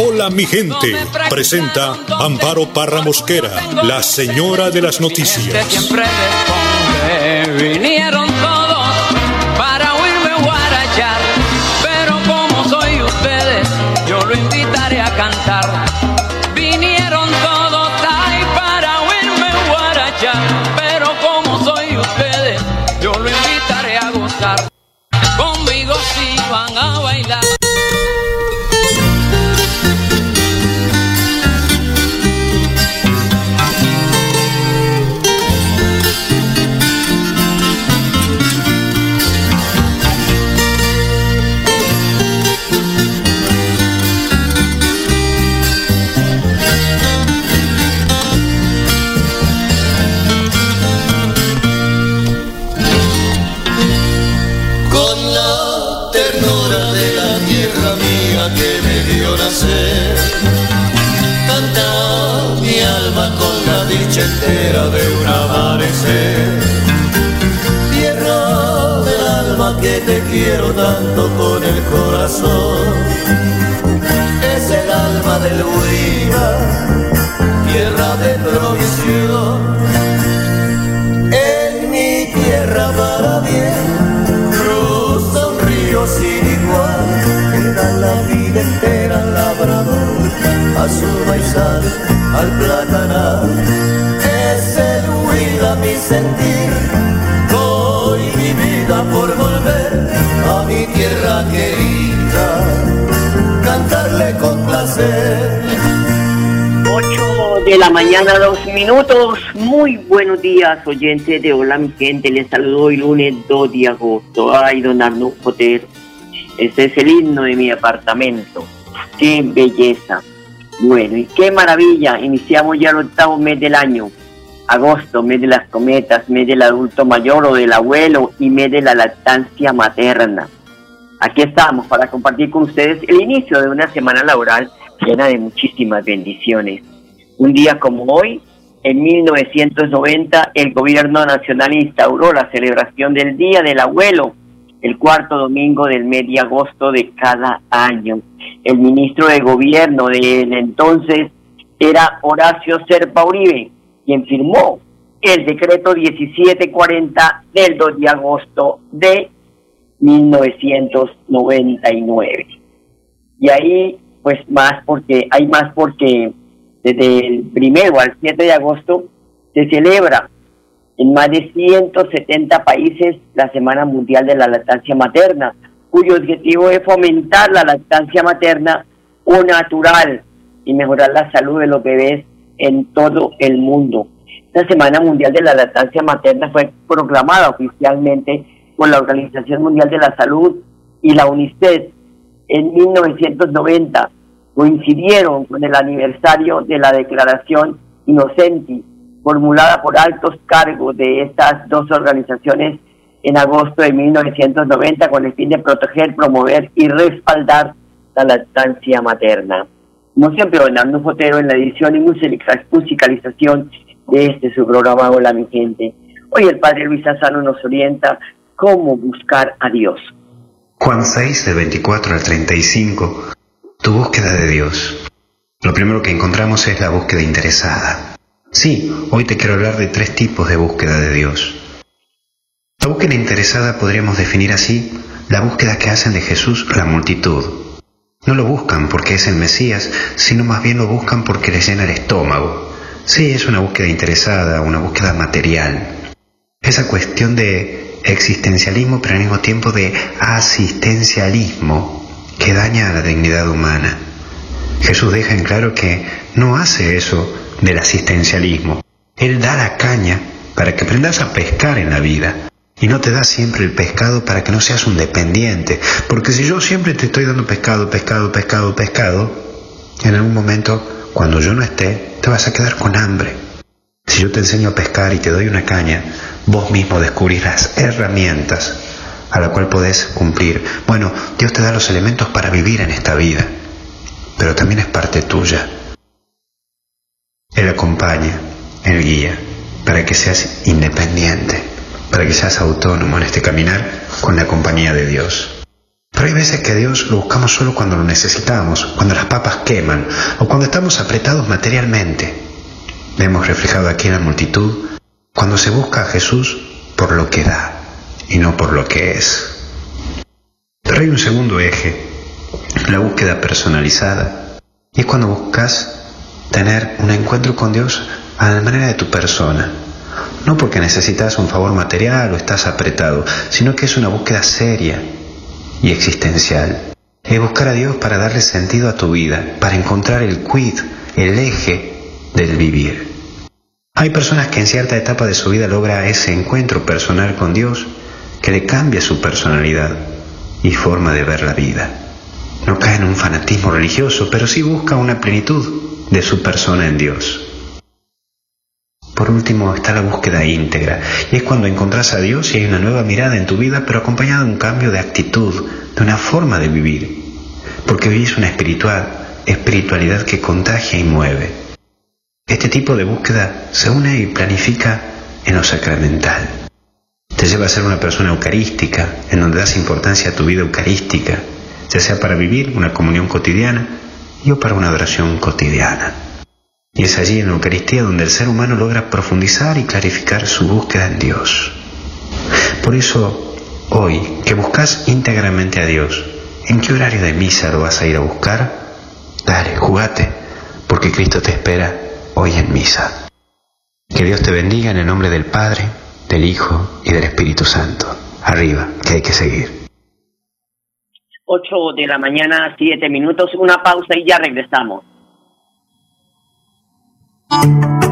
Hola mi gente, presenta Amparo Parra Mosquera, la señora de las noticias. siempre. Vinieron todos para oírme guarachar. Pero como soy ustedes, yo lo invitaré a cantar. Vinieron todos ahí para oírme guarachar. Pero como soy ustedes, yo lo invitaré a gozar. Conmigo si van a bailar. Dicha entera de un amanecer. Tierra del alma que te quiero tanto con el corazón. Es el alma del Huila, tierra de provisión. En mi tierra para bien cruza un río sin igual que da la vida entera labrador, a su maizal, al platanar. Es el huida mi sentir, doy mi vida por volver a mi tierra querida, cantarle con placer. 8 de la mañana, dos minutos. Muy buenos días, oyentes de Hola mi gente. Les saludo hoy lunes 2 de agosto. Ay, don Arnulfo. Este es el himno de mi apartamento. Qué belleza. Bueno, y qué maravilla. Iniciamos ya el octavo mes del año. Agosto, mes de las cometas, mes del adulto mayor o del abuelo y mes de la lactancia materna. Aquí estamos para compartir con ustedes el inicio de una semana laboral llena de muchísimas bendiciones. Un día como hoy, en 1990, el gobierno nacional instauró la celebración del Día del Abuelo, el cuarto domingo del mes de agosto de cada año. El ministro de gobierno del entonces era Horacio Serpa Uribe, quien firmó el decreto 1740 del 2 de agosto de 1999. Y ahí, pues más porque, hay más porque desde el primero al 7 de agosto se celebra en más de 170 países la Semana Mundial de la Lactancia Materna, cuyo objetivo es fomentar la lactancia materna o natural y mejorar la salud de los bebés en todo el mundo. Esta Semana Mundial de la Lactancia Materna fue proclamada oficialmente por la Organización Mundial de la Salud y la UNICEF en 1990. Coincidieron con el aniversario de la Declaración Inocenti, formulada por altos cargos de estas dos organizaciones en agosto de 1990 con el fin de proteger, promover y respaldar la lactancia materna. Como siempre, Bernardo Fotero en la edición y musica- musicalización de este su programa Hola mi gente. Hoy el Padre Luis Azano nos orienta cómo buscar a Dios. Juan 6, del 24 al 35. Tu búsqueda de Dios. Lo primero que encontramos es la búsqueda interesada. Sí, hoy te quiero hablar de tres tipos de búsqueda de Dios. La búsqueda interesada podríamos definir así la búsqueda que hacen de Jesús la multitud. No lo buscan porque es el Mesías, sino más bien lo buscan porque les llena el estómago. Sí, es una búsqueda interesada, una búsqueda material. Esa cuestión de existencialismo, pero al mismo tiempo de asistencialismo que daña a la dignidad humana. Jesús deja en claro que no hace eso del asistencialismo. Él da la caña para que aprendas a pescar en la vida. Y no te da siempre el pescado para que no seas un dependiente. Porque si yo siempre te estoy dando pescado, pescado, pescado, pescado, en algún momento cuando yo no esté, te vas a quedar con hambre. Si yo te enseño a pescar y te doy una caña, vos mismo descubrirás herramientas a la cual podés cumplir. Bueno, Dios te da los elementos para vivir en esta vida, pero también es parte tuya. Él acompaña, Él guía, para que seas independiente, para que seas autónomo en este caminar con la compañía de Dios. Pero hay veces que Dios lo buscamos solo cuando lo necesitamos, cuando las papas queman o cuando estamos apretados materialmente. Vemos reflejado aquí en la multitud cuando se busca a Jesús por lo que da y no por lo que es. Pero hay un segundo eje, la búsqueda personalizada, y es cuando buscas tener un encuentro con Dios a la manera de tu persona. No porque necesitas un favor material o estás apretado, sino que es una búsqueda seria y existencial. Es buscar a Dios para darle sentido a tu vida, para encontrar el quid, el eje del vivir. Hay personas que en cierta etapa de su vida logra ese encuentro personal con Dios que le cambia su personalidad y forma de ver la vida. No cae en un fanatismo religioso, pero sí busca una plenitud de su persona en Dios. Por último está la búsqueda íntegra, y es cuando encontrás a Dios y hay una nueva mirada en tu vida, pero acompañada de un cambio de actitud, de una forma de vivir, porque vivís una espiritual, espiritualidad que contagia y mueve. Este tipo de búsqueda se une y planifica en lo sacramental te lleva a ser una persona eucarística, en donde das importancia a tu vida eucarística, ya sea para vivir una comunión cotidiana y para una adoración cotidiana. Y es allí en la Eucaristía donde el ser humano logra profundizar y clarificar su búsqueda en Dios. Por eso, hoy, que buscas íntegramente a Dios, ¿en qué horario de misa lo vas a ir a buscar? Dale, jugate, porque Cristo te espera hoy en misa. Que Dios te bendiga en el nombre del Padre, del Hijo y del Espíritu Santo. Arriba, que hay que seguir. 8 de la mañana, 7 minutos, una pausa y ya regresamos.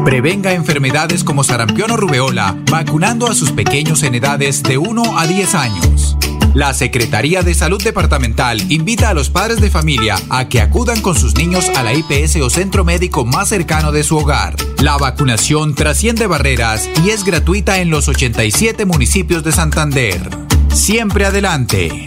Prevenga enfermedades como sarampión o rubeola vacunando a sus pequeños en edades de 1 a 10 años. La Secretaría de Salud Departamental invita a los padres de familia a que acudan con sus niños a la IPS o centro médico más cercano de su hogar. La vacunación trasciende barreras y es gratuita en los 87 municipios de Santander. Siempre adelante,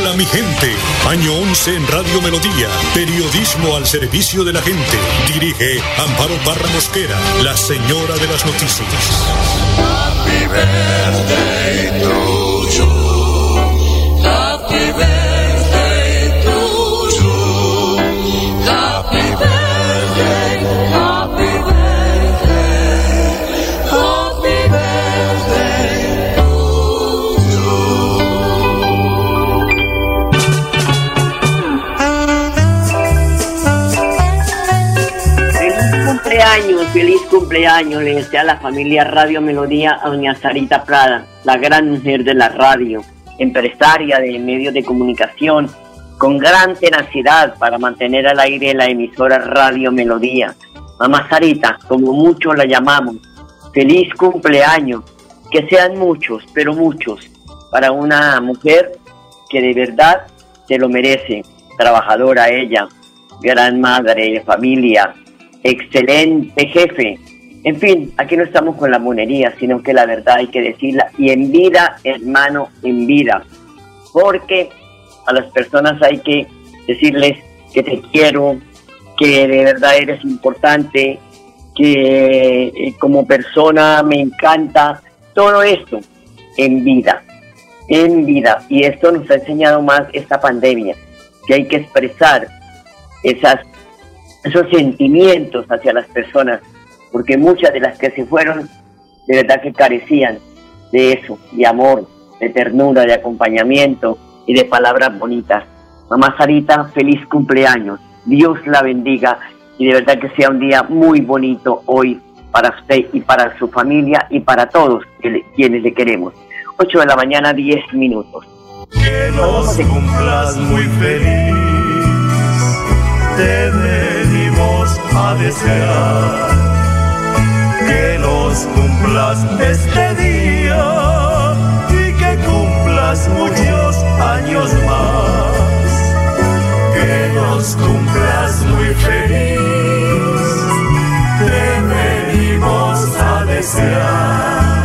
Mi gente. Año 11 en Radio Melodía. Periodismo al servicio de la gente. Dirige Amparo Barra Mosquera, la señora de las noticias. Cumpleaños, feliz cumpleaños, le desea a la familia Radio Melodía a doña Sarita Prada, la gran mujer de la radio, empresaria de medios de comunicación, con gran tenacidad para mantener al aire la emisora Radio Melodía. Mamá Sarita, como muchos la llamamos, feliz cumpleaños, que sean muchos, pero muchos, para una mujer que de verdad se lo merece, trabajadora ella, gran madre familia, excelente jefe. En fin, aquí no estamos con la monería, sino que la verdad hay que decirla. Y en vida, hermano, en vida. Porque a las personas hay que decirles que te quiero, que de verdad eres importante, que eh, como persona me encanta. Todo esto en vida, en vida. Y esto nos ha enseñado más esta pandemia, que hay que expresar esas esos sentimientos hacia las personas, porque muchas de las que se fueron, de verdad que carecían de eso, de amor, de ternura, de acompañamiento y de palabras bonitas. Mamá Sarita, feliz cumpleaños. Dios la bendiga y de verdad que sea un día muy bonito hoy para usted y para su familia y para todos quienes le queremos. 8 de la mañana, 10 minutos. Que los cumplas muy feliz, te venimos a desear. Que los cumplas este día y que cumplas muchos años más. Que los cumplas muy feliz, te venimos a desear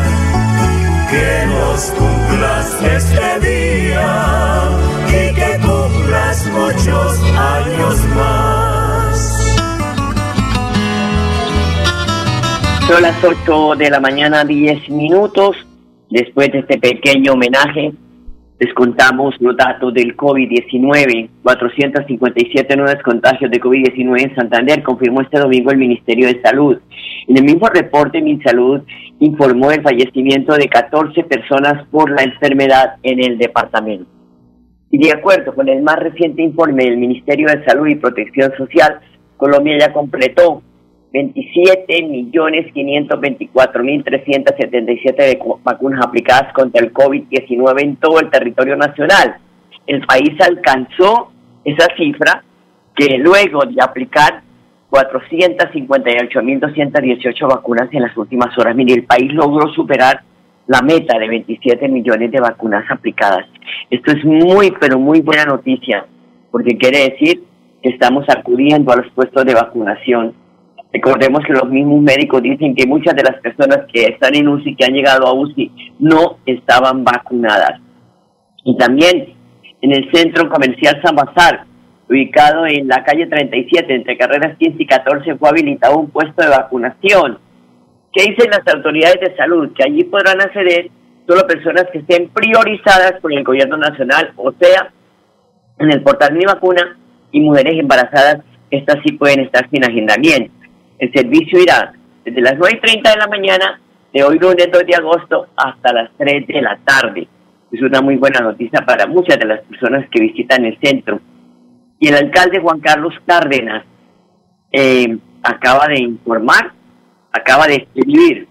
que nos cumplas este día y que cumplas muchos años más. Son las 8 de la mañana, 10 minutos. Después de este pequeño homenaje, les contamos los datos del COVID-19. 457 nuevos contagios de COVID-19 en Santander, confirmó este domingo el Ministerio de Salud. En el mismo reporte, MinSalud informó el fallecimiento de 14 personas por la enfermedad en el departamento. Y de acuerdo con el más reciente informe del Ministerio de Salud y Protección Social, Colombia ya completó 27.524.377 vacunas aplicadas contra el COVID-19 en todo el territorio nacional. El país alcanzó esa cifra que luego de aplicar 458.218 vacunas en las últimas horas, mire, el país logró superar la meta de 27 millones de vacunas aplicadas. Esto es muy, pero muy buena noticia, porque quiere decir que estamos acudiendo a los puestos de vacunación Recordemos que los mismos médicos dicen que muchas de las personas que están en UCI, que han llegado a UCI, no estaban vacunadas. Y también en el centro comercial San Bazar, ubicado en la calle 37, entre carreras 15 y 14, fue habilitado un puesto de vacunación. ¿Qué dicen las autoridades de salud? Que allí podrán acceder solo personas que estén priorizadas por el gobierno nacional, o sea, en el portal Mi Vacuna, y mujeres embarazadas, estas sí pueden estar sin agendamiento. El servicio irá desde las 9 y 30 de la mañana de hoy lunes 2 de agosto hasta las 3 de la tarde. Es una muy buena noticia para muchas de las personas que visitan el centro. Y el alcalde Juan Carlos Cárdenas eh, acaba de informar, acaba de escribir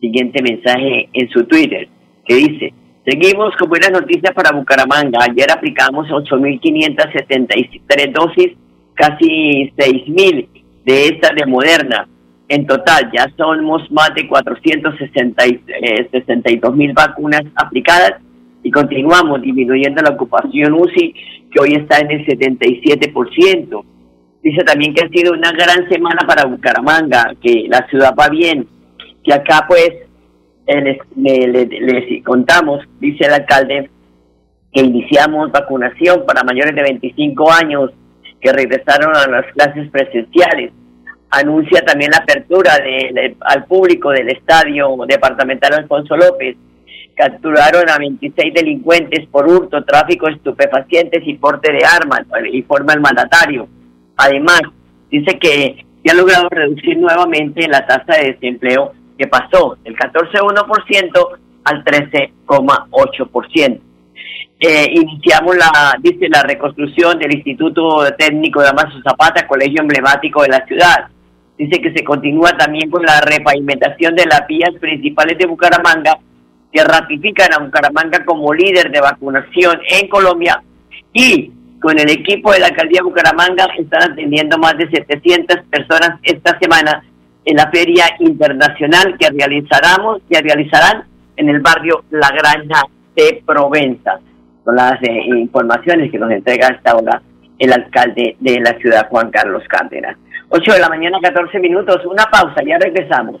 siguiente mensaje en su Twitter, que dice, seguimos con buenas noticias para Bucaramanga. Ayer aplicamos 8.573 dosis, casi 6.000 de esta de Moderna. En total ya somos más de 462 eh, mil vacunas aplicadas y continuamos disminuyendo la ocupación UCI, que hoy está en el 77%. Dice también que ha sido una gran semana para Bucaramanga, que la ciudad va bien, que acá pues eh, les, contamos, dice el alcalde, que iniciamos vacunación para mayores de 25 años que regresaron a las clases presenciales. Anuncia también la apertura de, al público del estadio departamental Alfonso López. Capturaron a 26 delincuentes por hurto, tráfico de estupefacientes y porte de armas, informa el mandatario. Además, dice que se ha logrado reducir nuevamente la tasa de desempleo que pasó del 14,1% al 13,8%. Eh, iniciamos la, dice, la reconstrucción del Instituto Técnico de Amazo Zapata, colegio emblemático de la ciudad. Dice que se continúa también con la repavimentación de las vías principales de Bucaramanga, que ratifican a Bucaramanga como líder de vacunación en Colombia y con el equipo de la alcaldía de Bucaramanga están atendiendo más de 700 personas esta semana en la feria internacional que realizaremos, que realizarán en el barrio La Granja de Provenza son las eh, informaciones que nos entrega hasta ahora el alcalde de la ciudad, Juan Carlos Cárdenas. 8 de la mañana, 14 minutos, una pausa, ya regresamos.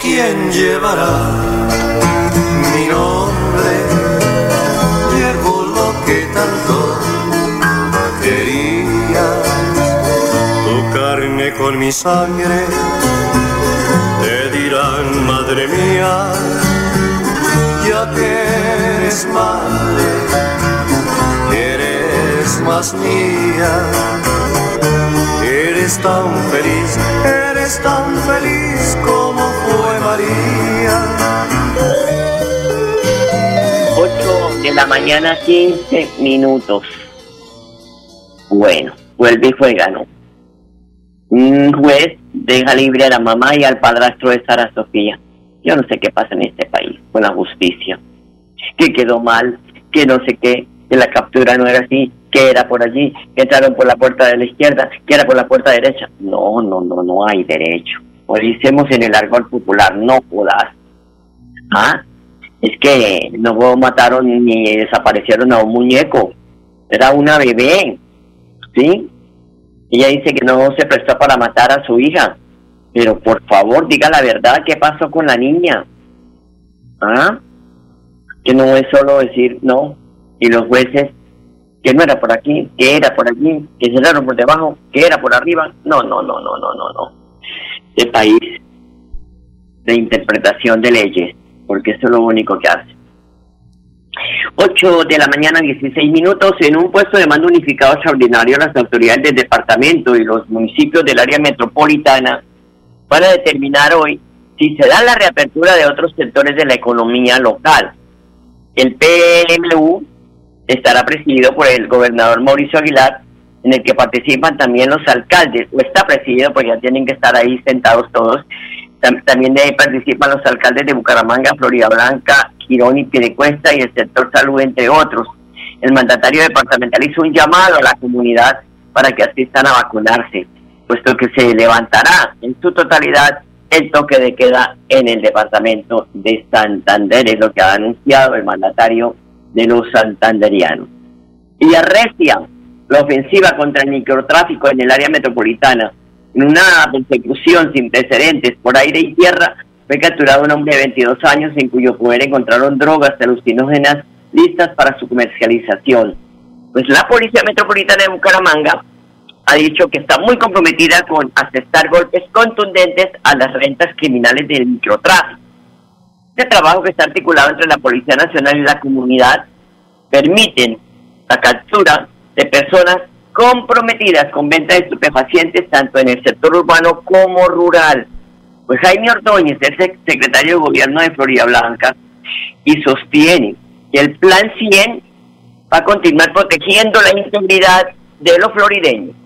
¿Quién llevará mi nombre. Llevo lo que tanto quería, tu carne con mi sangre te dirán, madre mía, ya que eres madre, eres más mía, eres tan feliz, eres tan feliz 8 de la mañana, 15 minutos. Bueno, vuelve y juega, ¿no? Un juez deja libre a la mamá y al padrastro de Sara Sofía. Yo no sé qué pasa en este país con la justicia. Que quedó mal, que no sé qué, que la captura no era así, que era por allí, que entraron por la puerta de la izquierda, que era por la puerta derecha. No, no, no, no hay derecho. O dicemos en el argot popular, no jodas. Ah, es que no mataron ni desaparecieron a un muñeco. Era una bebé, ¿sí? Ella dice que no se prestó para matar a su hija. Pero por favor, diga la verdad, ¿qué pasó con la niña? ¿Ah? Que no es solo decir no. Y los jueces, que no era por aquí, que era por allí, que cerraron por debajo, que era por arriba. No, no, no, no, no, no, no. Este país de interpretación de leyes, porque eso es lo único que hace. 8 de la mañana, 16 minutos, en un puesto de mando unificado extraordinario, las autoridades del departamento y los municipios del área metropolitana van a determinar hoy si se da la reapertura de otros sectores de la economía local. El PMU estará presidido por el gobernador Mauricio Aguilar, en el que participan también los alcaldes, o está presidido porque ya tienen que estar ahí sentados todos. También de ahí participan los alcaldes de Bucaramanga, Florida Blanca, Girón y Piedecuesta y el sector salud, entre otros. El mandatario departamental hizo un llamado a la comunidad para que asistan a vacunarse, puesto que se levantará en su totalidad el toque de queda en el departamento de Santander, es lo que ha anunciado el mandatario de los santanderianos. Y arrestia la ofensiva contra el microtráfico en el área metropolitana. En una persecución sin precedentes por aire y tierra, fue capturado un hombre de 22 años en cuyo poder encontraron drogas alucinógenas listas para su comercialización. Pues la Policía Metropolitana de Bucaramanga ha dicho que está muy comprometida con aceptar golpes contundentes a las rentas criminales del microtráfico. Este trabajo que está articulado entre la Policía Nacional y la comunidad permiten la captura de personas comprometidas con venta de estupefacientes tanto en el sector urbano como rural. Pues Jaime Ordóñez es secretario de gobierno de Florida Blanca y sostiene que el Plan 100 va a continuar protegiendo la integridad de los florideños.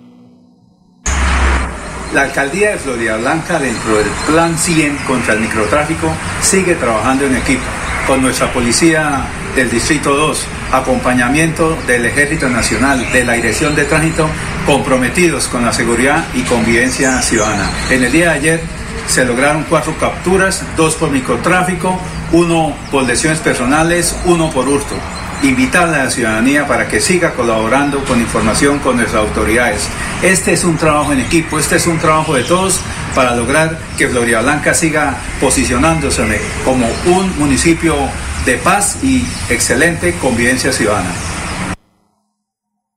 La alcaldía de Florida Blanca, dentro del Plan 100 contra el microtráfico, sigue trabajando en equipo con nuestra policía del Distrito 2, acompañamiento del Ejército Nacional, de la Dirección de Tránsito, comprometidos con la seguridad y convivencia ciudadana. En el día de ayer se lograron cuatro capturas, dos por microtráfico, uno por lesiones personales, uno por hurto. Invitar a la ciudadanía para que siga colaborando con información con nuestras autoridades. Este es un trabajo en equipo, este es un trabajo de todos para lograr que Florida Blanca siga posicionándose como un municipio de paz y excelente convivencia ciudadana.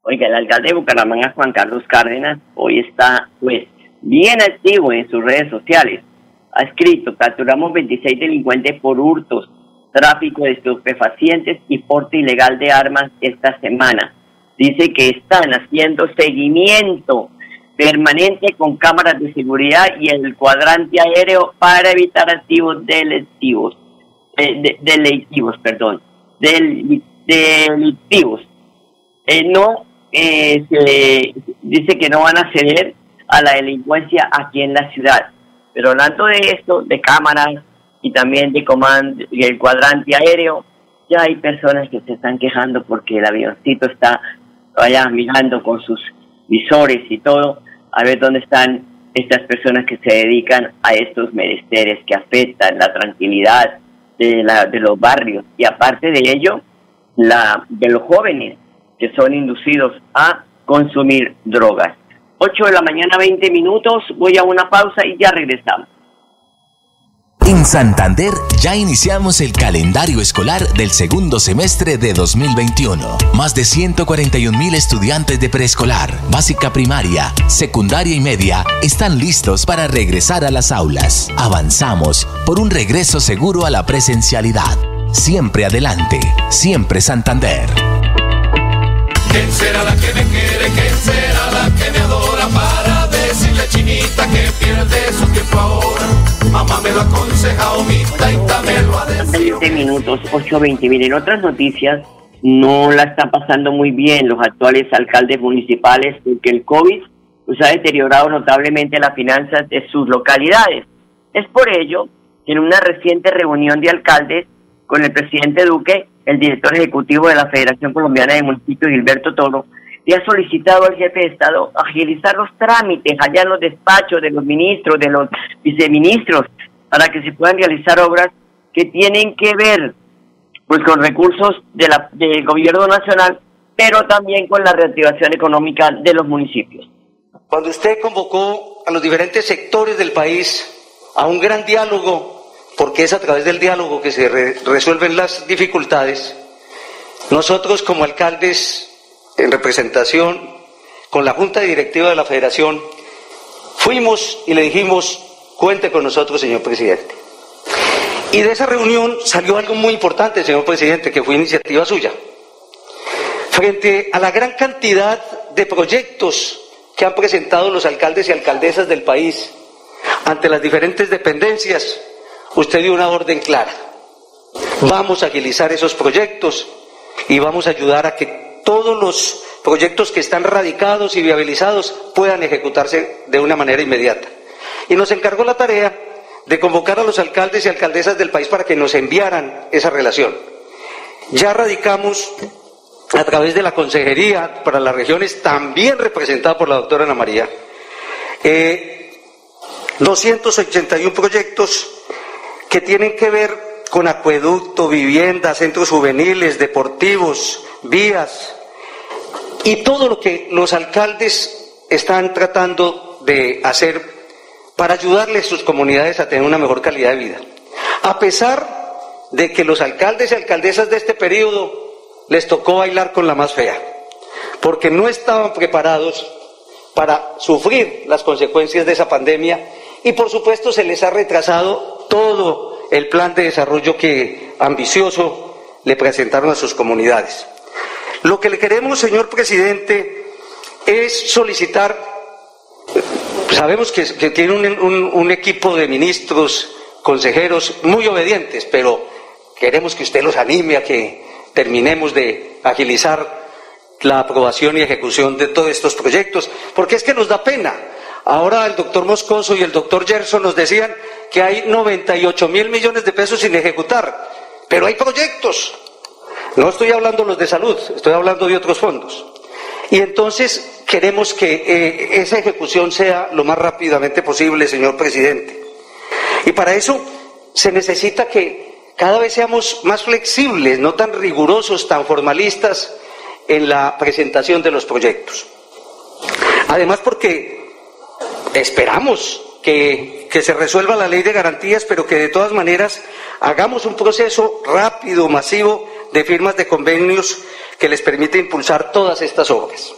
Oiga, el alcalde de Bucaramanga, Juan Carlos Cárdenas, hoy está pues bien activo en sus redes sociales. Ha escrito, capturamos 26 delincuentes por hurtos, tráfico de estupefacientes y porte ilegal de armas esta semana. Dice que están haciendo seguimiento permanente con cámaras de seguridad y el cuadrante aéreo para evitar activos delictivos, eh, delictivos, perdón, del, delictivos. Eh, no, eh, se dice que no van a ceder a la delincuencia aquí en la ciudad. Pero hablando de esto, de cámaras, y también de comando el cuadrante aéreo, ya hay personas que se están quejando porque el avioncito está allá mirando con sus visores y todo, a ver dónde están estas personas que se dedican a estos menesteres que afectan la tranquilidad de, la, de los barrios y aparte de ello, la de los jóvenes que son inducidos a consumir drogas. 8 de la mañana, 20 minutos, voy a una pausa y ya regresamos. En Santander ya iniciamos el calendario escolar del segundo semestre de 2021. Más de 141 mil estudiantes de preescolar, básica primaria, secundaria y media están listos para regresar a las aulas. Avanzamos por un regreso seguro a la presencialidad. Siempre adelante, siempre Santander. ¿Quién será la que me quiere? ¿Quién será la que me adora? Para decirle chinita que pierde su tiempo ahora. Mamá me lo ha aconsejado, mi taita me lo ha decidido. 20 minutos, 8.20. Miren, otras noticias no la están pasando muy bien los actuales alcaldes municipales porque el COVID pues, ha deteriorado notablemente las finanzas de sus localidades. Es por ello que en una reciente reunión de alcaldes con el presidente Duque, el director ejecutivo de la Federación Colombiana de Municipios, Gilberto Toro, le ha solicitado al jefe de Estado agilizar los trámites allá en los despachos de los ministros, de los viceministros, para que se puedan realizar obras que tienen que ver pues con recursos de la, del gobierno nacional, pero también con la reactivación económica de los municipios. Cuando usted convocó a los diferentes sectores del país a un gran diálogo, porque es a través del diálogo que se re- resuelven las dificultades, nosotros como alcaldes en representación con la Junta Directiva de la Federación, fuimos y le dijimos, cuente con nosotros, señor presidente. Y de esa reunión salió algo muy importante, señor presidente, que fue iniciativa suya. Frente a la gran cantidad de proyectos que han presentado los alcaldes y alcaldesas del país ante las diferentes dependencias, usted dio una orden clara. Vamos a agilizar esos proyectos y vamos a ayudar a que todos los proyectos que están radicados y viabilizados puedan ejecutarse de una manera inmediata. Y nos encargó la tarea de convocar a los alcaldes y alcaldesas del país para que nos enviaran esa relación. Ya radicamos a través de la Consejería para las Regiones, también representada por la doctora Ana María, eh, 281 proyectos que tienen que ver con acueducto, vivienda, centros juveniles, deportivos, vías y todo lo que los alcaldes están tratando de hacer para ayudarles a sus comunidades a tener una mejor calidad de vida. A pesar de que los alcaldes y alcaldesas de este periodo les tocó bailar con la más fea, porque no estaban preparados para sufrir las consecuencias de esa pandemia y por supuesto se les ha retrasado todo el plan de desarrollo que ambicioso le presentaron a sus comunidades. Lo que le queremos, señor presidente, es solicitar, sabemos que, tiene un, un- un equipo de ministros, consejeros muy obedientes, pero queremos que usted los anime a que terminemos de agilizar la aprobación y ejecución de todos estos proyectos, porque es que nos da pena. Ahora el doctor Moscoso y el doctor Gerson nos decían que hay 98 mil millones de pesos sin ejecutar, pero hay proyectos. No estoy hablando los de salud, estoy hablando de otros fondos. Y entonces queremos que eh, esa ejecución sea lo más rápidamente posible, señor presidente. Y para eso se necesita que cada vez seamos más flexibles, no tan rigurosos, tan formalistas en la presentación de los proyectos. Además porque esperamos que, que se resuelva la ley de garantías, pero que de todas maneras hagamos un proceso rápido, masivo, de firmas de convenios que les permite impulsar todas estas obras.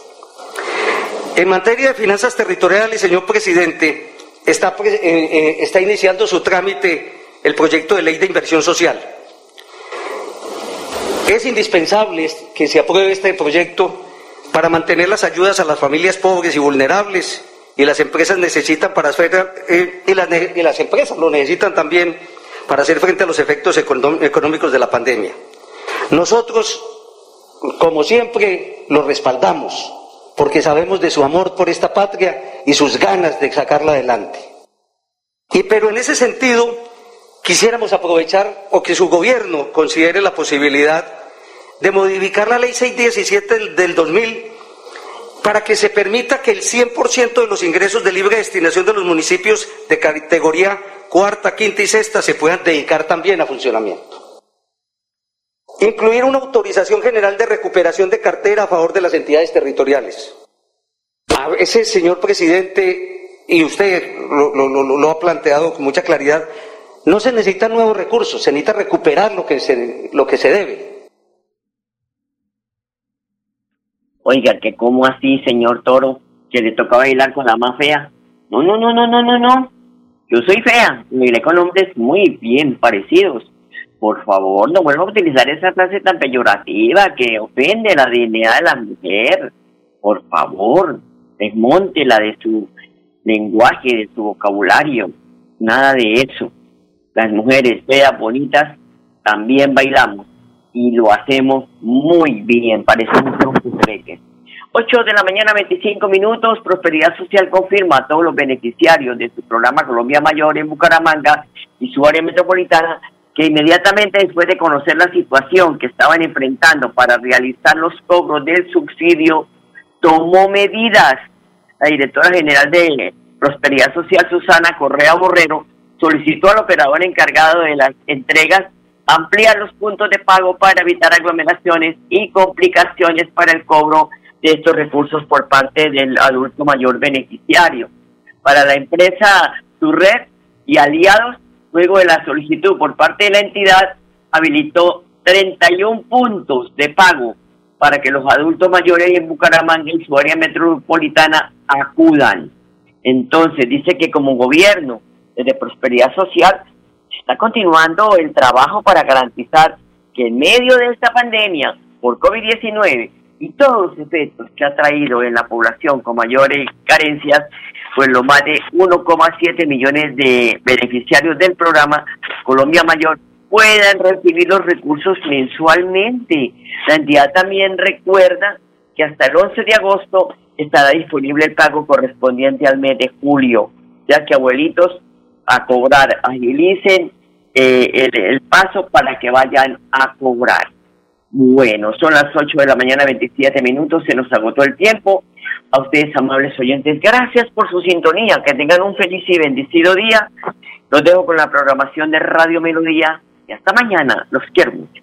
En materia de finanzas territoriales, señor presidente, está, eh, eh, está iniciando su trámite el proyecto de ley de inversión social. Es indispensable que se apruebe este proyecto para mantener las ayudas a las familias pobres y vulnerables y las empresas necesitan para hacer eh, y, las, empresas lo necesitan también para hacer frente a los efectos económicos de la pandemia. Nosotros, como siempre, lo respaldamos porque sabemos de su amor por esta patria y sus ganas de sacarla adelante. Y pero en ese sentido, quisiéramos aprovechar o que su gobierno considere la posibilidad de modificar la ley 617 del, del 2000 para que se permita que el 100% de los ingresos de libre destinación de los municipios de categoría cuarta, quinta y sexta se puedan dedicar también a funcionamiento. Incluir una autorización general de recuperación de cartera a favor de las entidades territoriales. A veces, señor presidente, y usted lo, lo- ha planteado con mucha claridad, No se necesitan nuevos recursos, se necesita recuperar lo que se, lo que se debe. Oiga, que cómo así, señor Toro, que le toca bailar con la más fea. No, no, no, no, no, no, no. Yo soy fea, miré con hombres muy bien parecidos. Por favor, no vuelva a utilizar esa frase tan peyorativa que ofende la dignidad de la mujer. Por favor, desmóntela de su lenguaje, de su vocabulario. Nada de eso. Las mujeres feas, bonitas, también bailamos y lo hacemos muy bien, parecemos custreques. 8 de la mañana, 25 minutos. Prosperidad Social confirma a todos los beneficiarios de su programa Colombia Mayor en Bucaramanga y su área metropolitana que inmediatamente después de conocer la situación que estaban enfrentando para realizar los cobros del subsidio, tomó medidas. La directora general de Prosperidad Social, Susana Correa Borrero, solicitó al operador encargado de las entregas ampliar los puntos de pago para evitar aglomeraciones y complicaciones para el cobro de estos recursos por parte del adulto mayor beneficiario. Para la empresa red y aliados, luego de la solicitud por parte de la entidad, habilitó 31 puntos de pago para que los adultos mayores en Bucaramanga y su área metropolitana acudan. Entonces, dice que como gobierno de prosperidad social está continuando el trabajo para garantizar que en medio de esta pandemia por COVID-19 y todos los efectos que ha traído en la población con mayores carencias, pues los más de 1,7 millones de beneficiarios del programa Colombia Mayor puedan recibir los recursos mensualmente. La entidad también recuerda que hasta el 11 de agosto estará disponible el pago correspondiente al mes de julio, ya que abuelitos a cobrar, agilicen eh, el, el, paso para que vayan a cobrar. Bueno, son las 8 de la mañana, 27 minutos, se nos agotó el tiempo. A ustedes, amables oyentes, gracias por su sintonía, que tengan un feliz y bendecido día. Los dejo con la programación de Radio Melodía y hasta mañana, los quiero mucho.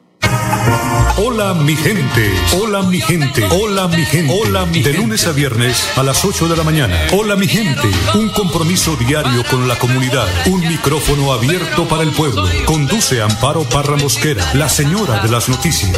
Hola mi gente, hola mi gente, hola mi gente, hola mi De lunes a viernes a las 8 de la mañana. Hola mi gente, un compromiso diario con la comunidad, un micrófono abierto para el pueblo. Conduce Amparo Parra Mosquera, la señora de las noticias.